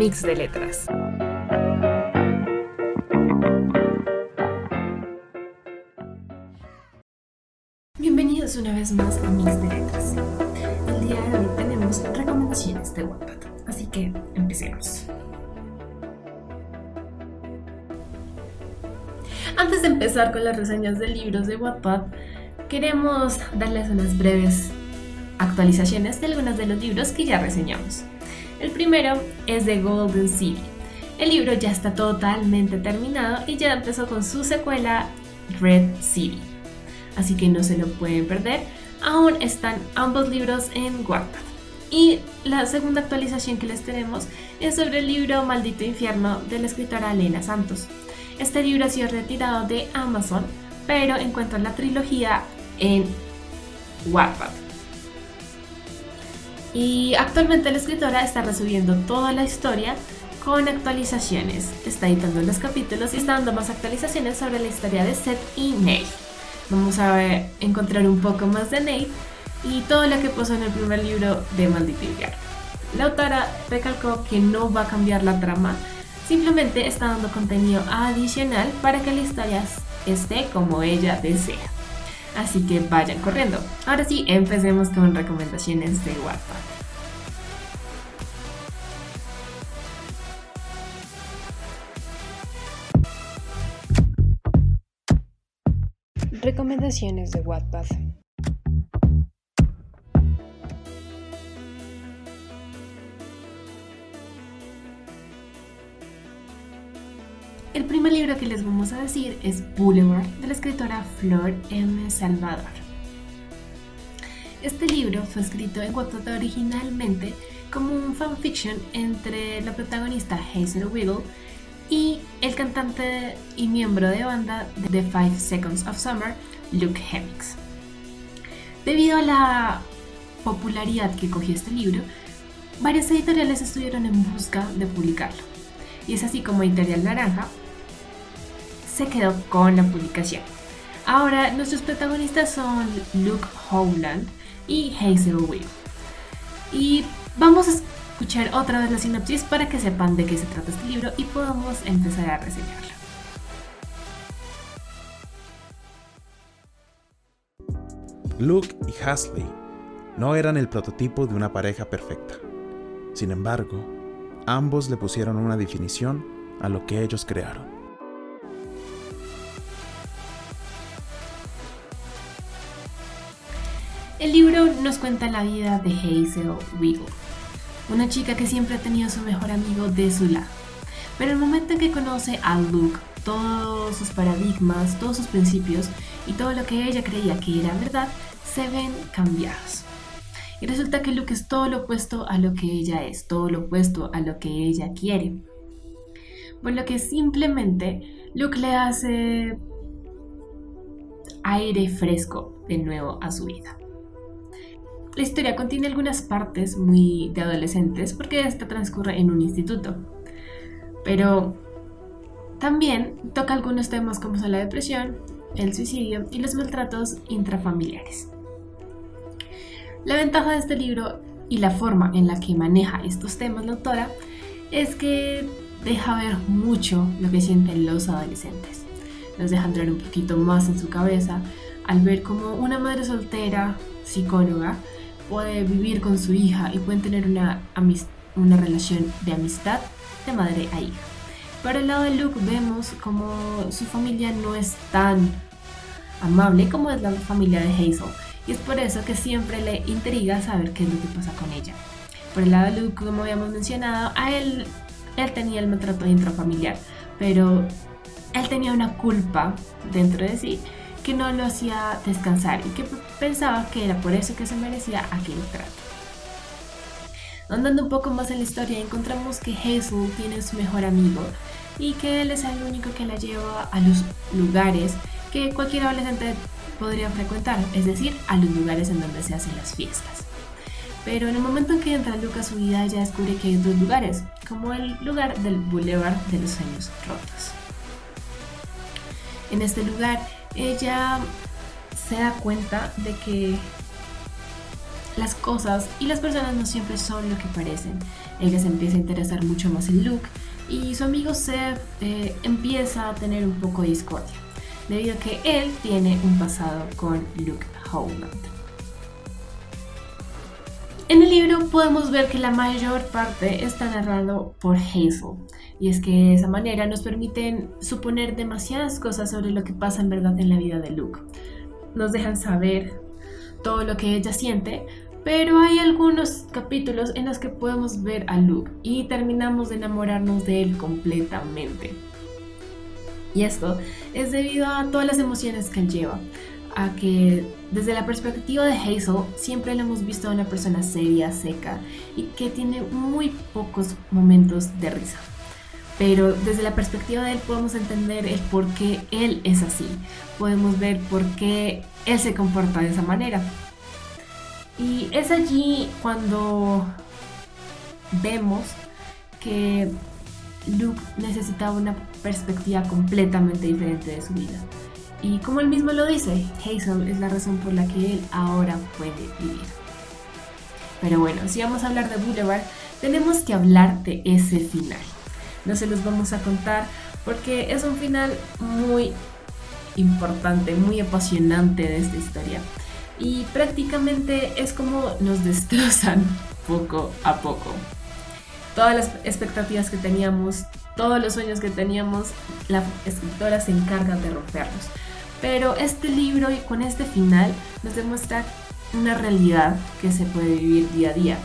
Mix de Letras. Bienvenidos una vez más a Mix de Letras. El día de hoy tenemos recomendaciones de Wattpad, así que empecemos. Antes de empezar con las reseñas de libros de Wattpad, queremos darles unas breves actualizaciones de algunos de los libros que ya reseñamos. El primero es de Golden City. El libro ya está totalmente terminado y ya empezó con su secuela Red City. Así que no se lo pueden perder. Aún están ambos libros en Wattpad. Y la segunda actualización que les tenemos es sobre el libro Maldito Infierno de la escritora Elena Santos. Este libro ha sido retirado de Amazon, pero encuentran la trilogía en Wattpad. Y actualmente la escritora está resubiendo toda la historia con actualizaciones. Está editando los capítulos y está dando más actualizaciones sobre la historia de Seth y Nate. Vamos a encontrar un poco más de Nate y todo lo que pasó en el primer libro de Maldito Infierno. La autora recalcó que no va a cambiar la trama, simplemente está dando contenido adicional para que la historia esté como ella desea. Así que vayan corriendo. Ahora sí, empecemos con recomendaciones de Wattpad. Recomendaciones de Wattpad. Que les vamos a decir es Boulevard de la escritora Flor M. Salvador. Este libro fue escrito en Wattpad originalmente como un fanfiction entre la protagonista Hazel Wiggle y el cantante y miembro de banda de The Five Seconds of Summer, Luke Hemmings. Debido a la popularidad que cogió este libro, varias editoriales estuvieron en busca de publicarlo. Y es así como Editorial Naranja se quedó con la publicación. Ahora nuestros protagonistas son Luke Howland y Hazel Will. Y vamos a escuchar otra vez la sinopsis para que sepan de qué se trata este libro y podamos empezar a reseñarlo. Luke y Hasley no eran el prototipo de una pareja perfecta. Sin embargo, ambos le pusieron una definición a lo que ellos crearon. El libro nos cuenta la vida de Hazel Wiggle, una chica que siempre ha tenido a su mejor amigo de su lado. Pero el momento en que conoce a Luke, todos sus paradigmas, todos sus principios y todo lo que ella creía que era verdad, se ven cambiados. Y resulta que Luke es todo lo opuesto a lo que ella es, todo lo opuesto a lo que ella quiere. Por lo que simplemente Luke le hace aire fresco de nuevo a su vida. La historia contiene algunas partes muy de adolescentes porque esta transcurre en un instituto. Pero también toca algunos temas como son la depresión, el suicidio y los maltratos intrafamiliares. La ventaja de este libro y la forma en la que maneja estos temas la autora es que deja ver mucho lo que sienten los adolescentes. Nos deja entrar un poquito más en su cabeza al ver como una madre soltera, psicóloga, puede vivir con su hija y pueden tener una, una relación de amistad de madre a hija. Por el lado de Luke vemos como su familia no es tan amable como es la familia de Hazel y es por eso que siempre le intriga saber qué es lo que pasa con ella. Por el lado de Luke, como habíamos mencionado, a él, él tenía el maltrato intrafamiliar, pero él tenía una culpa dentro de sí que no lo hacía descansar y que pensaba que era por eso que se merecía aquel trato. Andando un poco más en la historia, encontramos que Hazel tiene su mejor amigo y que él es el único que la lleva a los lugares que cualquier adolescente podría frecuentar, es decir, a los lugares en donde se hacen las fiestas. Pero en el momento en que entra Luke a su vida, ya descubre que hay dos lugares, como el lugar del Boulevard de los Sueños Rotos. En este lugar ella se da cuenta de que las cosas y las personas no siempre son lo que parecen. Ella se empieza a interesar mucho más en Luke y su amigo Seth eh, empieza a tener un poco de discordia, debido a que él tiene un pasado con Luke Howland. En el libro podemos ver que la mayor parte está narrado por Hazel, y es que de esa manera nos permiten suponer demasiadas cosas sobre lo que pasa en verdad en la vida de Luke. Nos dejan saber todo lo que ella siente, pero hay algunos capítulos en los que podemos ver a Luke y terminamos de enamorarnos de él completamente. Y esto es debido a todas las emociones que él lleva, a que desde la perspectiva de Hazel siempre le hemos visto una persona seria, seca y que tiene muy pocos momentos de risa pero desde la perspectiva de él podemos entender el por qué él es así, podemos ver por qué él se comporta de esa manera. Y es allí cuando vemos que Luke necesitaba una perspectiva completamente diferente de su vida. Y como él mismo lo dice, Hazel es la razón por la que él ahora puede vivir. Pero bueno, si vamos a hablar de Boulevard, tenemos que hablar de ese final no se los vamos a contar porque es un final muy importante, muy apasionante de esta historia. Y prácticamente es como nos destrozan poco a poco. Todas las expectativas que teníamos, todos los sueños que teníamos, la escritora se encarga de romperlos. Pero este libro y con este final nos demuestra una realidad que se puede vivir día a día.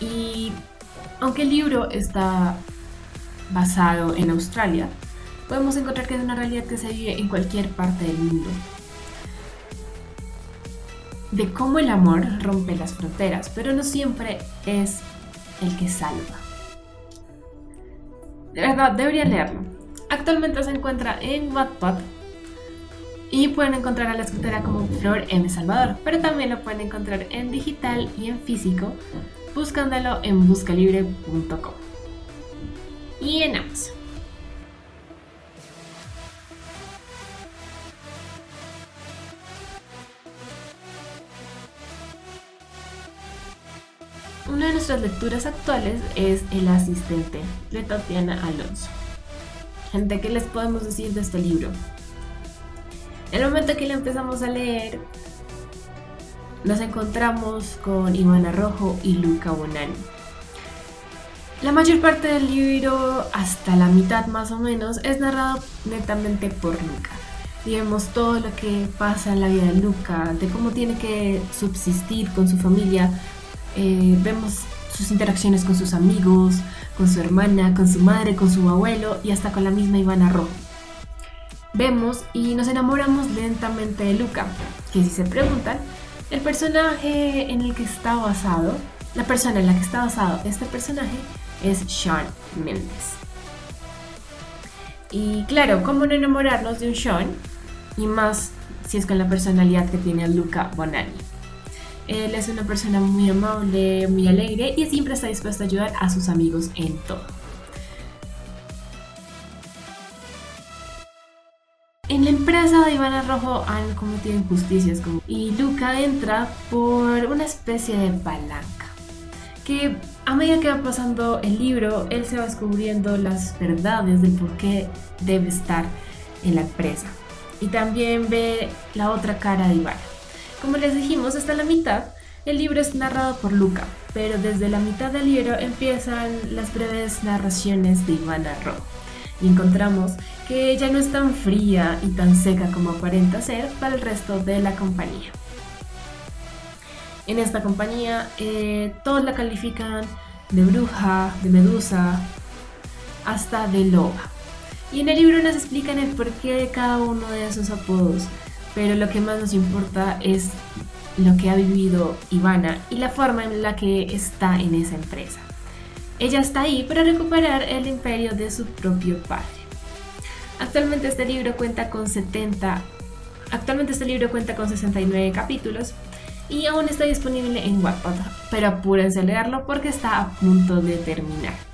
Y aunque el libro está basado en Australia, podemos encontrar que es una realidad que se vive en cualquier parte del mundo. De cómo el amor rompe las fronteras, pero no siempre es el que salva. De verdad, deberían leerlo. Actualmente se encuentra en Wattpad y pueden encontrar a la escritora como Flor M. Salvador, pero también lo pueden encontrar en digital y en físico buscándolo en buscalibre.com y en Amazon. Una de nuestras lecturas actuales es El asistente de Tatiana Alonso. Gente, ¿qué les podemos decir de este libro? En el momento que lo empezamos a leer, nos encontramos con Ivana Rojo y Luca Bonani. La mayor parte del libro, hasta la mitad más o menos, es narrado netamente por Luca. Vemos todo lo que pasa en la vida de Luca, de cómo tiene que subsistir con su familia. Eh, vemos sus interacciones con sus amigos, con su hermana, con su madre, con su abuelo y hasta con la misma Ivana Rojo. Vemos y nos enamoramos lentamente de Luca, que si se preguntan, el personaje en el que está basado, la persona en la que está basado este personaje es Sean Mendes. Y claro, ¿cómo no enamorarnos de un Sean? Y más si es con la personalidad que tiene Luca Bonani. Él es una persona muy amable, muy alegre y siempre está dispuesto a ayudar a sus amigos en todo. En la empresa de Ivana Rojo han cometido injusticias como... y Luca entra por una especie de palanca que a medida que va pasando el libro él se va descubriendo las verdades del por qué debe estar en la empresa y también ve la otra cara de Ivana. Como les dijimos hasta la mitad el libro es narrado por Luca, pero desde la mitad del libro empiezan las breves narraciones de Ivana Rojo y encontramos que ella no es tan fría y tan seca como aparenta ser para el resto de la compañía. En esta compañía eh, todos la califican de bruja, de medusa, hasta de loba. Y en el libro nos explican el porqué de cada uno de esos apodos, pero lo que más nos importa es lo que ha vivido Ivana y la forma en la que está en esa empresa. Ella está ahí para recuperar el imperio de su propio padre. Actualmente este libro cuenta con 70 Actualmente este libro cuenta con 69 capítulos y aún está disponible en Wattpad, pero apúrense a leerlo porque está a punto de terminar.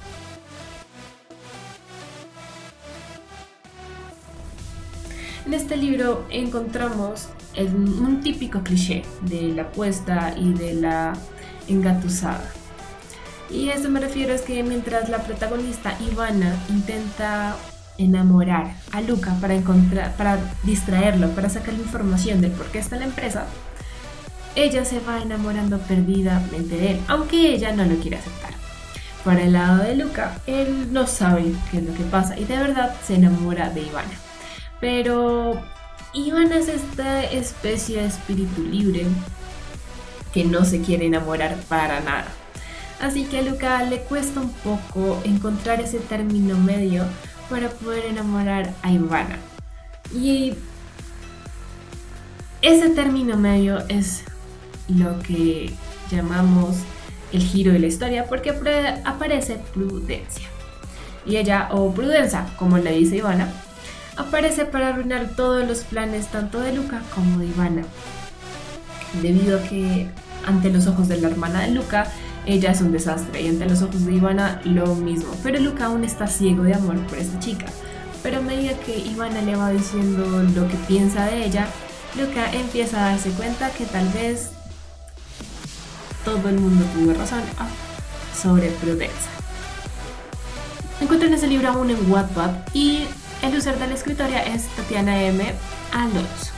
En este libro encontramos un típico cliché de la apuesta y de la engatusada. Y a eso me refiero es que mientras la protagonista Ivana intenta enamorar a Luca para encontrar, para distraerlo, para sacarle información del por qué está la empresa, ella se va enamorando perdidamente de él, aunque ella no lo quiere aceptar. Por el lado de Luca, él no sabe qué es lo que pasa y de verdad se enamora de Ivana. Pero Ivana es esta especie de espíritu libre que no se quiere enamorar para nada. Así que a Luca le cuesta un poco encontrar ese término medio para poder enamorar a Ivana. Y ese término medio es lo que llamamos el giro de la historia porque aparece Prudencia. Y ella, o Prudencia, como le dice Ivana, aparece para arruinar todos los planes tanto de Luca como de Ivana. Debido a que ante los ojos de la hermana de Luca, ella es un desastre y ante los ojos de Ivana lo mismo. Pero Luca aún está ciego de amor por esta chica. Pero a medida que Ivana le va diciendo lo que piensa de ella, Luca empieza a darse cuenta que tal vez todo el mundo tuvo razón ah, sobre prudencia. Encuentran ese libro aún en Wattpad y el user de la escritoria es Tatiana M. Alonso.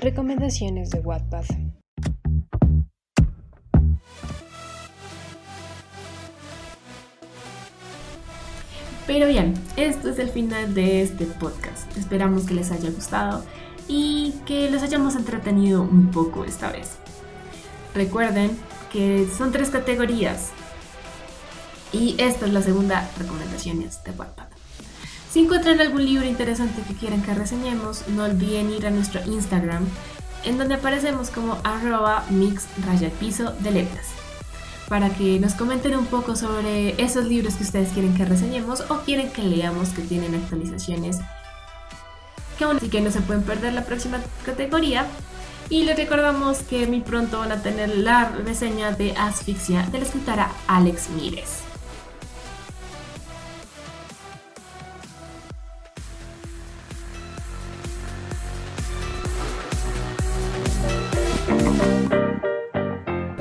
Recomendaciones de Wattpad. Pero bien, esto es el final de este podcast. Esperamos que les haya gustado y que los hayamos entretenido un poco esta vez. Recuerden que son tres categorías y esta es la segunda recomendación de Wattpad. Si encuentran algún libro interesante que quieran que reseñemos, no olviden ir a nuestro Instagram, en donde aparecemos como arroba mix piso de para que nos comenten un poco sobre esos libros que ustedes quieren que reseñemos o quieren que leamos que tienen actualizaciones que aún así que no se pueden perder la próxima categoría. Y les recordamos que muy pronto van a tener la reseña de Asfixia de la escritora Alex Mires.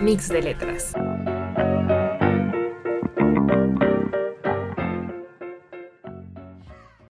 Mix de letras.